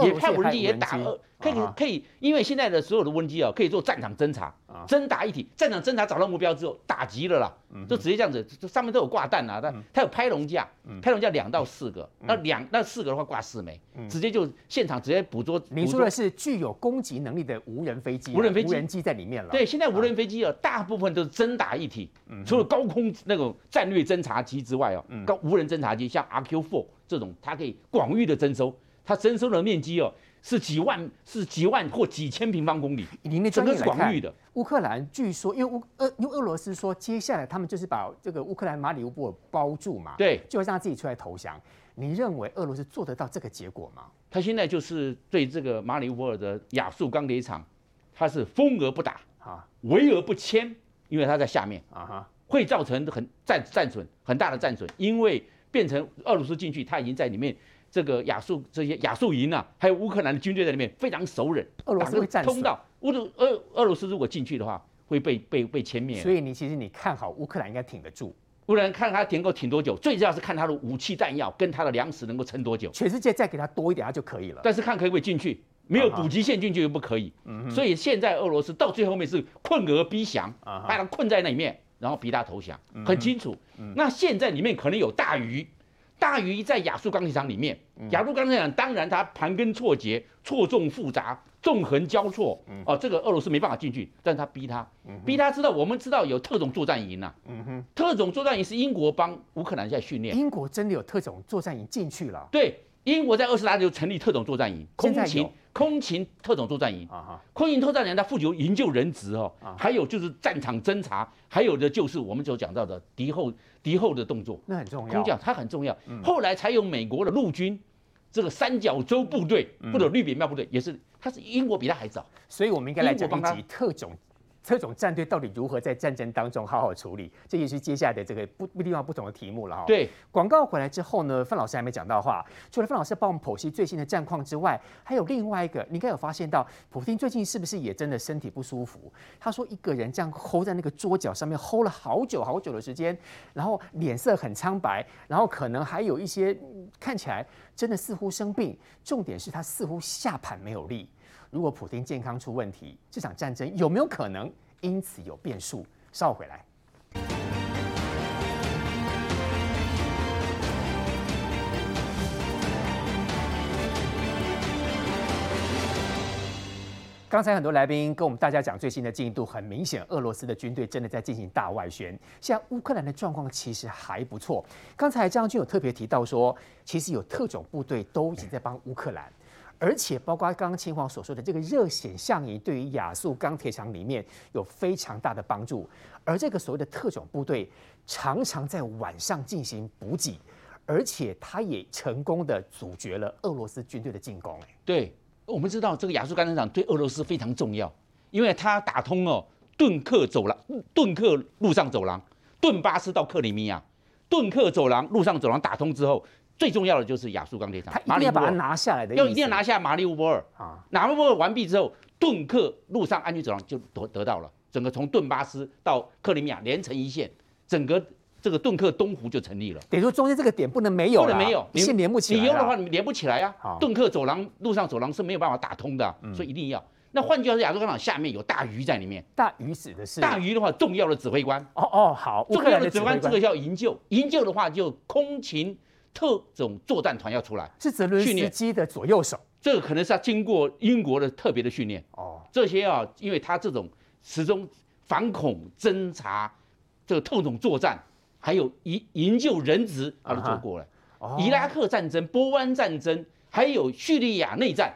也派无人机也打可以可以，因为现在的所有的无人机啊，可以做战场侦察啊，侦打一体，战场侦察找到目标之后打击了啦，嗯就直接这样子，这上面都有挂弹啊，它它有拍龙架，嗯。拍龙架两到四个，那两那四个的话挂四枚，直接就现场直接捕捉。您说的是具有攻击能力的无人飞机啊，无人飞机。无人机在里面了。对，现在无人飞机啊，大部分都是侦打一体，嗯。除了高空那种战略侦察机之外哦，高无人侦察机像 RQ4 这种，它可以广域的征收，它征收的面积哦是几万是几万或几千平方公里，以您的整个是广域的。乌克兰据说，因为乌俄因为俄罗斯说，接下来他们就是把这个乌克兰马里乌波尔包住嘛，对，就会让他自己出来投降。你认为俄罗斯做得到这个结果吗？他现在就是对这个马里乌波尔的亚速钢铁厂，他是封而不打，啊围而不迁，因为他在下面，啊哈，会造成很战战损很大的战损，因为变成俄罗斯进去，他已经在里面这个亚速这些亚速营啊，还有乌克兰的军队在里面非常熟稔，俄罗斯会战通道，乌鲁俄俄罗斯如果进去的话，会被被被歼灭。所以你其实你看好乌克兰应该挺得住，乌克兰看他能够挺多久，最重要是看他的武器弹药跟他的粮食能够撑多久。全世界再给他多一点，他就可以了。但是看可不可以进去，没有补给线进去又不可以。所以现在俄罗斯到最后面是困而逼降，把他困在那里面，然后逼他投降，很清楚。那现在里面可能有大鱼，大鱼在亚速钢铁厂里面，亚速钢铁厂当然它盘根错节、错综复杂、纵横交错。哦，这个俄罗斯没办法进去，但是他逼他，逼他知道，我们知道有特种作战营呐。特种作战营是英国帮乌克兰在训练。英国真的有特种作战营进去了对，英国在二十大就成立特种作战营，空勤空勤特种作战营。啊哈，空勤特战营它负责营救人质哦啊，还有就是战场侦察，还有的就是我们所讲到的敌后敌后的动作，那很重要。空降它很重要。后来才有美国的陆军这个三角洲部队或者绿扁帽部队，也是它是英国比它还早。所以我们应该来讲集特种特种战队到底如何在战争当中好好处理，这也是接下来的这个不不地方不同的题目了哈。。对，广告回来之后呢，范老师还没讲到话。除了范老师帮我们剖析最新的战况之外，还有另外一个，你应该有发现到，普丁最近是不是也真的身体不舒服？他说一个人这样 hold 在那个桌角上面 hold 了好久好久的时间，然后脸色很苍白，然后可能还有一些嗯看起来真的似乎生病。重点是他似乎下盘没有力。如果普丁健康出问题，这场战争有没有可能因此有变数？稍回来。刚才很多来宾跟我们大家讲最新的进度，很明显，俄罗斯的军队真的在进行大外宣。现在乌克兰的状况其实还不错。刚才张军有特别提到说，其实有特种部队都已经在帮乌克兰，而且包括刚刚秦皇所说的这个热显像仪，对于亚速钢铁厂里面有非常大的帮助。而这个所谓的特种部队常常在晚上进行补给，而且他也成功的阻绝了俄罗斯军队的进攻。哎，对，我们知道这个亚速钢铁厂对俄罗斯非常重要，因为它打通了顿克走廊、顿克路上走廊、顿巴斯到克里米亚，顿克走廊、路上走廊打通之后，最重要的就是亚速钢铁厂。他一定要把它拿下来的，要一定要拿下马里乌波尔啊！马里乌波尔完毕之后，顿克陆上安全走廊就得得到了，整个从顿巴斯到克里米亚连成一线，整个这个顿克东湖就成立了。等于说中间这个点不能没有，不能没有，你连不起来啦。你有的话你连不起来啊好。顿克走廊、陆上走廊是没有办法打通的啊，所以一定要。那换句话说，亚速钢铁厂下面有大鱼在里面。大鱼指的是大鱼的话，重要的指挥官。哦哦，好，重要的指挥官，这官个叫营救。营救的话，就空勤特种作战团要出来。是泽伦斯训练基的左右手这个可能是要经过英国的特别的训练。哦，这些啊，因为他这种始终反恐侦查、这个特种作战，还有营营救人质，他都做过了。哦伊拉克战争、波湾战争，还有叙利亚内战，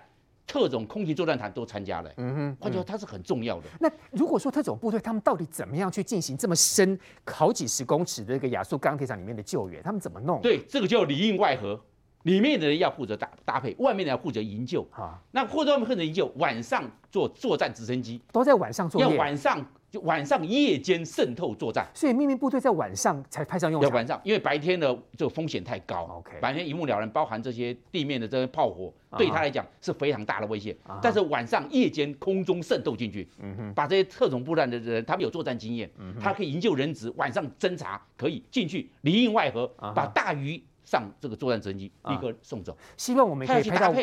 特种空勤作战团都参加了。嗯哼，换句话说，它是很重要的。那如果说特种部队他们到底怎么样去进行这么深好几十公尺的这个亚速钢铁厂里面的救援，他们怎么弄？对，这个叫里应外合，里面的人要负责搭搭配，外面的人要负责营救。啊，那或者外面负责营救，晚上做作战直升机，都在晚上做要业，晚上就晚上夜间渗透作战。所以秘密部队在晚上才派上用场。要晚上，因为白天的这个风险太高 OK 白天一目了然，包含这些地面的这些炮火，对他来讲是非常大的威胁。但是晚上夜间空中渗透进去，把这些特种部队的人，他们有作战经验，他可以营救人质，晚上侦察可以进去里应外合把大鱼上这个作战直升机啊立刻送走。希望我们可以拍到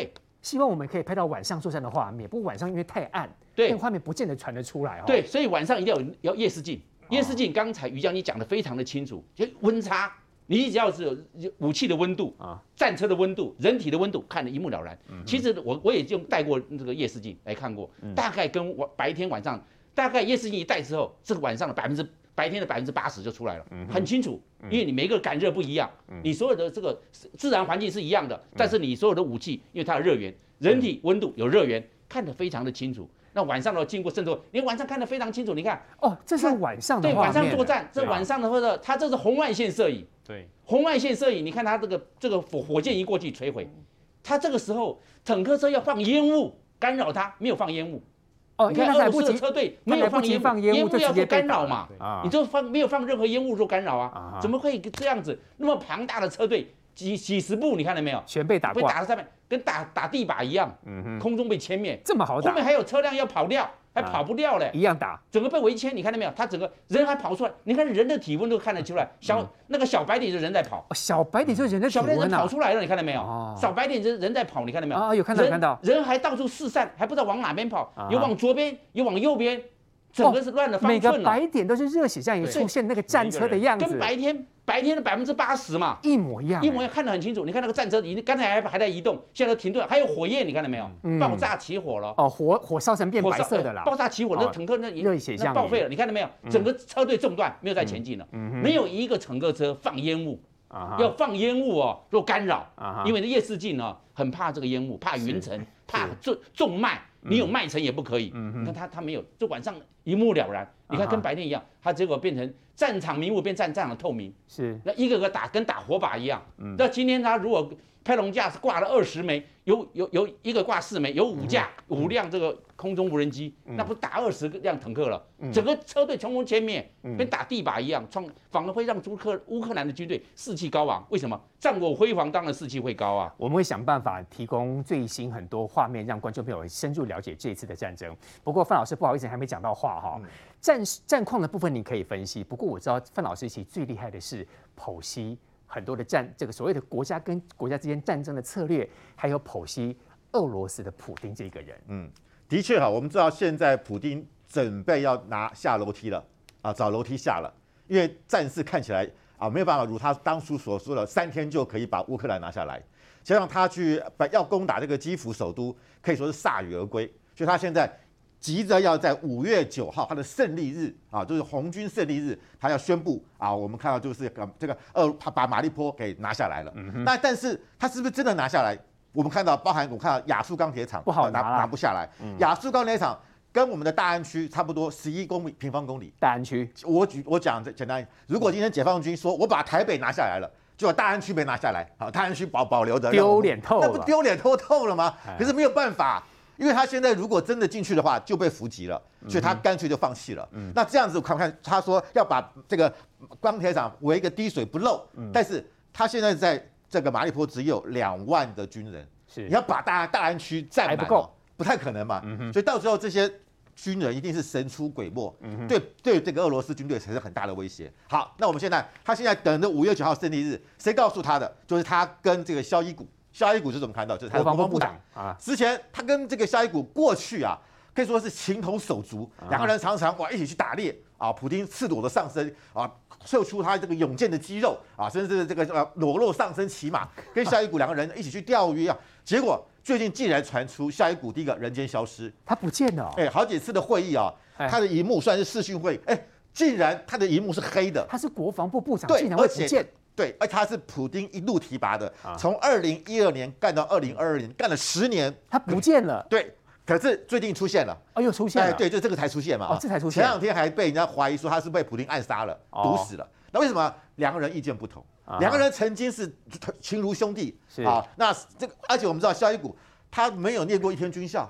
希望我们可以拍到晚上作战的画面，不过晚上因为太暗，对那个画面不见得传得出来哦。对，所以晚上一定要有要夜视镜。夜视镜刚才于将军讲的非常的清楚，就温差，你只要是有武器的温度啊，战车的温度，人体的温度，看得一目了然。其实我我也用带过这个夜视镜来看过，大概跟晚白天晚上，大概夜视镜一戴之后，这个晚上的百分之。白天的百分之八十就出来了，很清楚，因为你每一个感热不一样，你所有的这个自然环境是一样的，但是你所有的武器，因为它的热源，人体温度有热源，看得非常的清楚。那晚上的经过渗透，你晚上看得非常清楚。你看，哦，这是晚上的对，晚上作战，这晚上的或者它这是红外线摄影，对，红外线摄影，你看它这个这个火火箭一过去摧毁，它这个时候坦克车要放烟雾干扰它，没有放烟雾。哦，你看俄罗斯的车队没有放烟雾，烟雾要做干扰嘛？你就放没有放任何烟雾做干扰啊？怎么会这样子？那么庞大的车队，几几十步，你看到没有？全被打，被打在上面，跟打打地靶一样，空中被歼灭，这么好打。后面还有车辆要跑掉。还跑不掉嘞，一样打，整个被围歼，你看到没有？他整个人还跑出来，你看人的体温都看得出来，小那个小白点就是人在跑，小白点就是人的体温啊，小白点跑出来了，你看到没有？小白点就是人在跑，你看到没有？啊，有看到看到，人还到处四散，还不知道往哪边跑，有往左边，有往右边，整个是乱了方寸。每个白点都是热血战役出现那个战车的样子，跟白天。白天的百分之八十嘛，一模一样，一模一样，看得很清楚。你看那个战车，已经刚才还还在移动，现在都停顿，还有火焰，你看到没有？爆炸起火了。哦，火火烧成变白色的了。爆炸起火，那坦克那热血像报废了，你看到没有？整个车队中断，没有再前进了。没有一个乘客车放烟雾，要放烟雾哦，若干扰。因为那夜视镜呢，很怕这个烟雾，怕云层，怕重重脉。你有脉层也不可以，你看他他没有，就晚上一目了然。你看跟白天一样，它结果变成战场迷雾变战战场透明，是。那一个个打跟打火把一样。那今天他如果拍龙架是挂了二十枚，有有有一个挂四枚，有五架五辆这个空中无人机，那不打二十辆坦克了，整个车队冲锋歼灭，跟打地靶一样，创反而会让乌克乌克兰的军队士气高昂。为什么？战果辉煌，当然士气会高啊。我们会想办法提供最新很多画面，让观众朋友深入了解这一次的战争。不过范老师不好意思，还没讲到话哈。战战况的部分你可以分析，不过我知道范老师其实最厉害的是剖析。很多的战，这个所谓的国家跟国家之间战争的策略，还有剖析俄罗斯的普丁这个人。嗯，的确哈，我们知道现在普丁准备要拿下楼梯了啊，找楼梯下了，因为战事看起来啊没有办法如他当初所说的三天就可以把乌克兰拿下来，加上他去要攻打这个基辅首都，可以说是铩羽而归，所以他现在。急着要在五月九号他的胜利日啊，就是红军胜利日，他要宣布啊，我们看到就是这个呃，他把马利坡给拿下来了。那但是他是不是真的拿下来？我们看到，包含我们看到亚速钢铁厂不好拿，拿不下来。亚速钢铁厂跟我们的大安区差不多十一公里平方公里。大安区，我举我讲这简单，如果今天解放军说我把台北拿下来了，就把大安区没拿下来，好，大安区保保留着，丢脸透了，那不丢脸透透了吗？可是没有办法。因为他现在如果真的进去的话，就被伏击了，所以他干脆就放弃了。嗯、那这样子看看，他说要把这个钢铁厂围一个滴水不漏，嗯、但是他现在在这个马利坡只有两万的军人，你要把大大安区占满，不够，不太可能嘛。嗯、所以到时候这些军人一定是神出鬼没，对对，这个俄罗斯军队才是很大的威胁。好，那我们现在他现在等着五月九号胜利日，谁告诉他的？就是他跟这个肖伊古。萧伊古是怎么看到？就是他的国防部长啊。之前他跟这个下一股过去啊，可以说是情同手足，两个人常常哇一起去打猎啊。普京赤裸的上身啊，秀出他这个勇健的肌肉啊，甚至这个呃裸露上身骑马，<laughs> 跟下一股两个人一起去钓鱼啊。结果最近竟然传出下一股第一个人间消失，他不见了。哎，好几次的会议啊，他的荧幕算是视讯会，哎，竟然他的荧幕是黑的。他是国防部部长，竟然会不见。对，而他是普丁一路提拔的，从二零一二年干到二零二二年，干了十年，他不见了。对，可是最近出现了，哦，又出现了。哎，对，就这个才出现嘛。哦，这才出现。前两天还被人家怀疑说他是被普丁暗杀了，毒死了。那为什么两个人意见不同？两个人曾经是亲如兄弟啊。那这个，而且我们知道肖伊古他没有念过一天军校。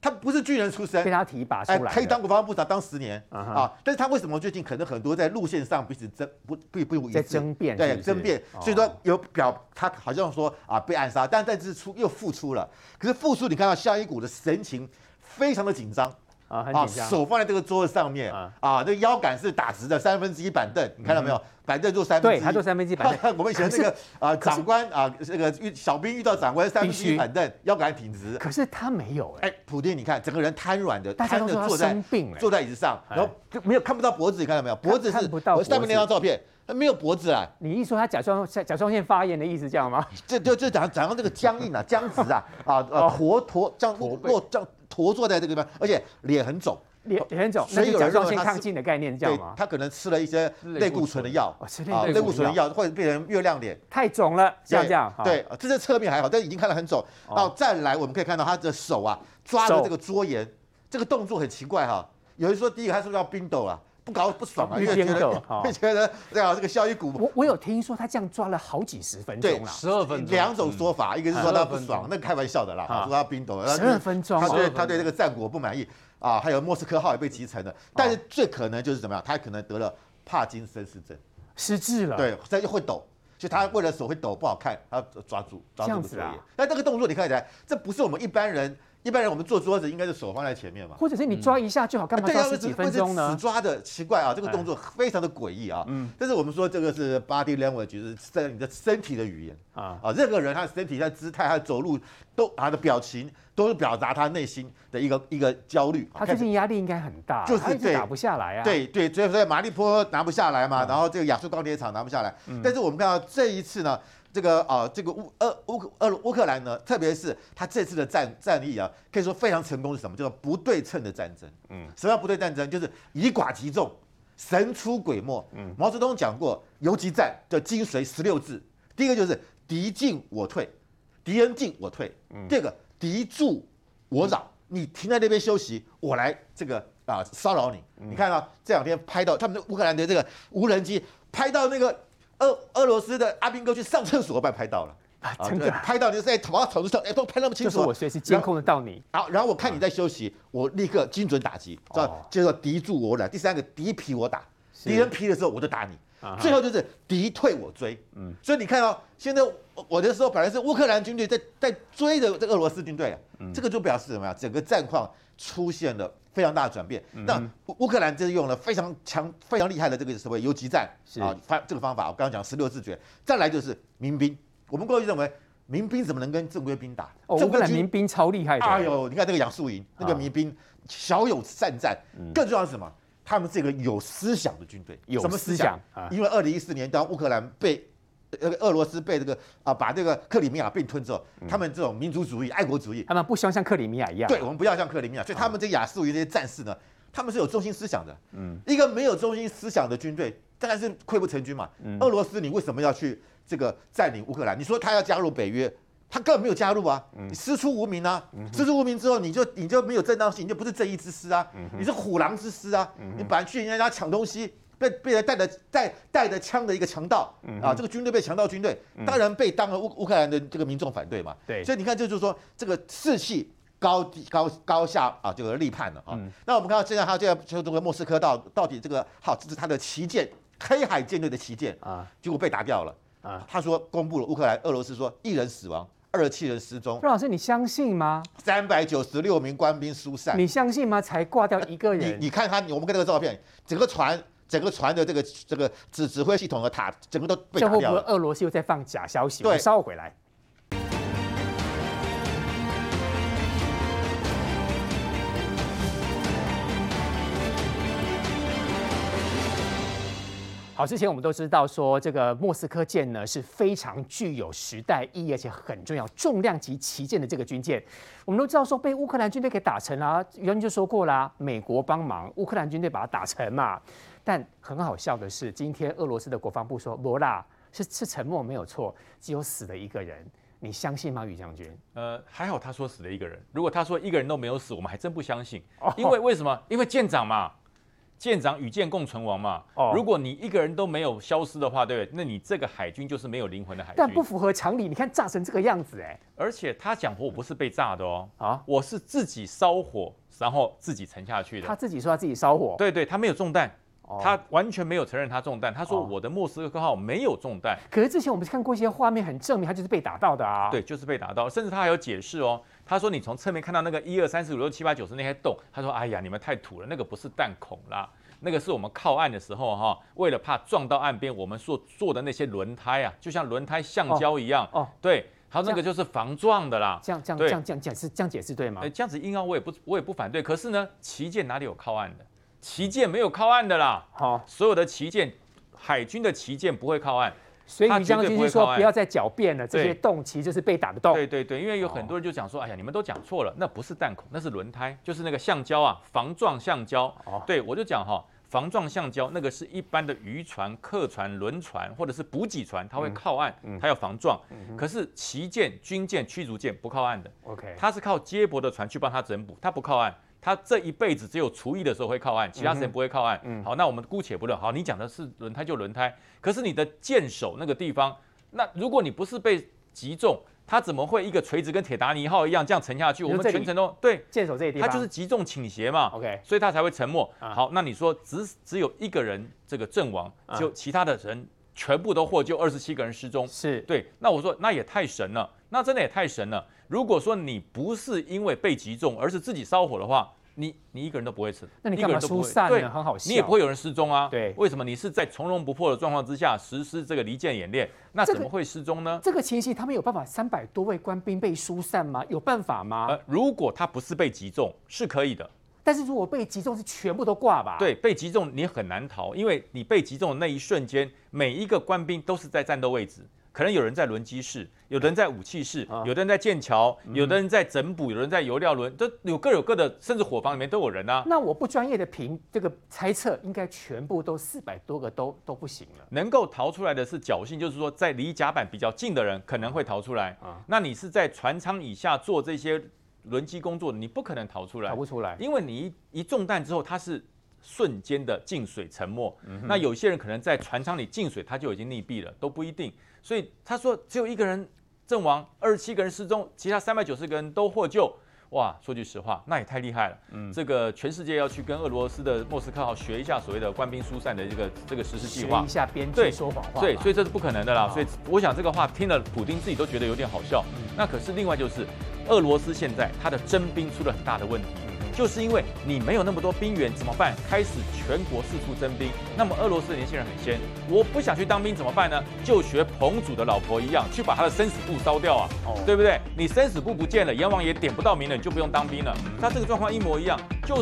他不是军人出身，被他提拔出来，可以当国防部长当十年啊！但是他为什么最近可能很多在路线上彼此争不不不一致，在争辩，对争辩，所以说有表他好像说啊被暗杀，但在这次出又复出了。可是复出，你看到萧伊古的神情非常的紧张，啊，很啊，紧张。手放在这个桌子上面啊。啊，这个腰杆是打直的，三分之一板凳，你看到没有？板凳坐三分之一，他坐三分之一板凳。<laughs> 我们以前那个啊长官啊，这个遇小兵遇到长官三分之一板凳，腰杆挺直。可是他没有哎，哎，普丁你看整个人瘫软的，瘫的坐在坐在椅子上，然后就没有看不到脖子，你看到没有？脖子是看不到我下面那张照片，他没有脖子啊，你一说他甲状甲状腺发炎的意思，这样吗？这就就讲讲到这个僵硬啊、僵直啊啊呃哦驼驼这样落这样驼坐在这个地方，而且脸很肿。脸脸很肿，所以有人认为他是腺亢进的概念，这对样吗？他可能吃了一些类固醇的药哦吃啊，类类固醇的药或者变成月亮脸，太肿了，像对这样。好对，这是侧面还好，但已经看得很肿。哦，再来我们可以看到他的手啊，抓着手这个桌沿，这个动作很奇怪哈。有人说第一个他是不是要冰斗啊？不搞不爽啊，哦因为觉冰斗得好会觉得对啊，这个效益股我我有听说他这样抓了好几十分对钟啦，十二分钟，两种说法，一个是说他不爽12，那开玩笑的啦，啊说他冰斗，十二分钟他对12他对这个战果不满意啊，还有莫斯科号也被击沉了，但是最可能就是怎么样，他可能得了帕金森氏症，失智了。，对，他就会抖。所以他为了手会抖不好看，他抓住抓住这个。但这个动作你看起来，这不是我们一般人，一般人我们坐桌子应该是手放在前面嘛。或者是你抓一下就好，干嘛抓十几分钟呢死呢？抓的奇怪啊，这个动作非常的诡异啊。嗯，但是我们说这个是 body language，就是在你的身体的语言啊啊，任何人他的身体、他的姿态、他的走路都他的表情都是表达他内心的一个一个焦虑。他最近压力应该很大，就是打不下来啊。，对对，所以所以马利坡拿不下来嘛，嗯然后这个亚速钢铁厂拿不下来。但是我们看到这一次呢，这个啊，这个乌俄乌俄乌克兰呢，特别是他这次的战战役啊，可以说非常成功是什么？叫做不对称的战争。嗯，什么叫不对战争？就是以寡击众，神出鬼没。嗯，毛泽东讲过，游击战的精髓十六字，第一个就是敌进我退，敌人进我退。嗯第二个敌驻我扰，你停在那边休息，我来这个啊骚扰你。你看啊这两天拍到他们的乌克兰的这个无人机拍到那个俄俄罗斯的阿兵哥去上厕所，被拍到了。啊啊，真的啊，拍到你在跑到草地上，哎，都拍那么清楚啊。就是我随时监控得到你。然后，然后我看你在休息，我立刻精准打击，知道哦？接着敌驻我来。第三个敌疲我打，是敌人疲的时候我就打你啊。最后就是敌退我追。嗯，所以你看哦现在我我的时候，本来是乌克兰军队在在追着这个俄罗斯军队啊，这个就表示什么呀？整个战况出现了非常大的转变。那乌乌克兰这是用了非常强、非常厉害的这个所谓游击战啊方这个方法。我刚刚讲十六字诀，再来就是民兵。我们过去认为民兵怎么能跟正规兵打？正规军克兰民兵超厉害的。哎呦，你看那个杨树营，那个民兵小有善战，嗯更重要的是什么？他们是一个有思想的军队。有什么思想思想啊？因为二零一四年当乌克兰被呃俄罗斯被这个啊把这个克里米亚并吞之后，嗯他们这种民族主义、爱国主义，他们不希望像克里米亚一样。对我们不要像克里米亚，所以他们这亚速营这些战士呢，他们是有中心思想的。嗯，一个没有中心思想的军队，当然是溃不成军嘛。俄罗斯你为什么要去这个占领乌克兰？你说他要加入北约？他根本没有加入啊！你师出无名啊！师出无名之后，你就你就没有正当性，你就不是正义之师啊！你是虎狼之师啊！你本来去人家抢东西，被被人带着带带着枪的一个强盗啊！这个军队被强盗军队，当然被当了乌乌克兰的这个民众反对嘛。对所以你看，这就是说这个士气高低高高下啊，这个立判了啊。那我们看到现在他现在就这个莫斯科到到底这个好，这是他的旗舰黑海舰队的旗舰啊，结果被打掉了啊。他说公布了乌克兰俄罗斯说一人死亡。二十七人失踪，傅老师，你相信吗？三百九十六名官兵疏散，你相信吗？才挂掉一个人。你你看他，我们看这个照片，整个船，整个船的这个这个指指挥系统的塔，整个都被打掉了。这会不会俄罗斯又在放假消息？对我们稍后回来。好，之前我们都知道说这个莫斯科舰呢是非常具有时代意义，而且很重要，重量级旗舰的这个军舰。我们都知道说被乌克兰军队给打沉了啊，原来就说过啦，美国帮忙，乌克兰军队把它打沉嘛。但很好笑的是，今天俄罗斯的国防部说，不啦，是是沉默没有错，只有死了一个人，你相信吗，宇将军？呃，还好他说死了一个人，如果他说一个人都没有死，我们还真不相信 <laughs> 哦。因为为什么？因为舰长嘛。舰长与舰共存亡嘛。哦如果你一个人都没有消失的话，对不对？那你这个海军就是没有灵魂的海军。但不符合常理，你看炸成这个样子，哎，而且他讲火我不是被炸的哦，啊，我是自己烧火，然后自己沉下去的。他自己说他自己烧火，对对，他没有中弹，哦他完全没有承认他中弹。他说哦我的莫斯科号没有中弹。可是之前我们看过一些画面，很证明他就是被打到的啊。对，就是被打到，甚至他还有解释哦。他说你从侧面看到那个一二三四五六七八九十那些洞，他说哎呀你们太土了，那个不是弹孔啦，那个是我们靠岸的时候哈，为了怕撞到岸边，我们所做的那些轮胎啊，就像轮胎橡胶一样哦，哦对。他说那个就是防撞的啦，这样这样这样这样解释这样解释对吗？哎，这样子硬凹我也不我也不反对。可是呢，旗舰哪里有靠岸的？旗舰没有靠岸的啦。好，所有的旗舰，海军的旗舰不会靠岸。所以于将军是说不要再狡辩了，这些洞其实就是被打的洞。对对对，因为有很多人就讲说，哎呀，你们都讲错了，那不是弹孔，那是轮胎，就是那个橡胶啊，防撞橡胶。哦，对我就讲哈。防撞橡胶那个是一般的渔船、客船、轮船或者是补给船，它会靠岸，它要防撞。可是旗舰、军舰、驱逐舰不靠岸的。OK，它是靠接驳的船去帮它整补，它不靠岸。它这一辈子只有除役的时候会靠岸，其他时间不会靠岸。好，那我们姑且不论。好，你讲的是轮胎就轮胎，可是你的剑手那个地方，那如果你不是被击中。他怎么会一个垂直跟铁达尼号一样这样沉下去？我们全程都对剑手这一地方，他就是击中倾斜嘛。OK，所以他才会沉没。好，那你说只只有一个人这个阵亡，就其他的人全部都获救，二十七个人失踪。是对，那我说那也太神了，那真的也太神了。如果说你不是因为被击中，而是自己烧火的话。你你一个人都不会死，那你干嘛疏散呢？很好笑，你也不会有人失踪啊。对，为什么你是在从容不迫的状况之下实施这个离间演练？那怎么会失踪呢？这个情形，他们有办法三百多位官兵被疏散吗？有办法吗？呃，如果他不是被击中，是可以的。但是如果被击中，是全部都挂吧？对，被击中你很难逃，因为你被击中的那一瞬间，每一个官兵都是在战斗位置。可能有人在轮机室，有的人在武器室，有的人在剑桥，有的人在整补，有人在油料轮，都有各有各的，甚至伙房里面都有人啊。那我不专业的评这个猜测，应该全部都四百多个都都不行了。能够逃出来的是侥幸，就是说在离甲板比较近的人可能会逃出来。啊，那你是在船舱以下做这些轮机工作，你不可能逃出来，逃不出来，因为你一一中弹之后，它是瞬间的进水沉没。那有些人可能在船舱里进水，他就已经溺毙了，都不一定。所以他说只有一个人阵亡，二十七个人失踪，其他三百九十个人都获救。哇，说句实话，那也太厉害了。嗯，这个全世界要去跟俄罗斯的莫斯科号学一下所谓的官兵疏散的这个这个实施计划，学一下编队说谎话。对，所以这是不可能的啦。所以我想这个话听了，普丁自己都觉得有点好笑。那可是另外就是，俄罗斯现在他的征兵出了很大的问题。就是因为你没有那么多兵源，怎么办？开始全国四处征兵。那么俄罗斯的年轻人很鲜，我不想去当兵怎么办呢？就学彭祖的老婆一样，去把他的生死簿烧掉啊，对不对？你生死簿不见了，阎王爷点不到名了，你就不用当兵了。他这个状况一模一样，就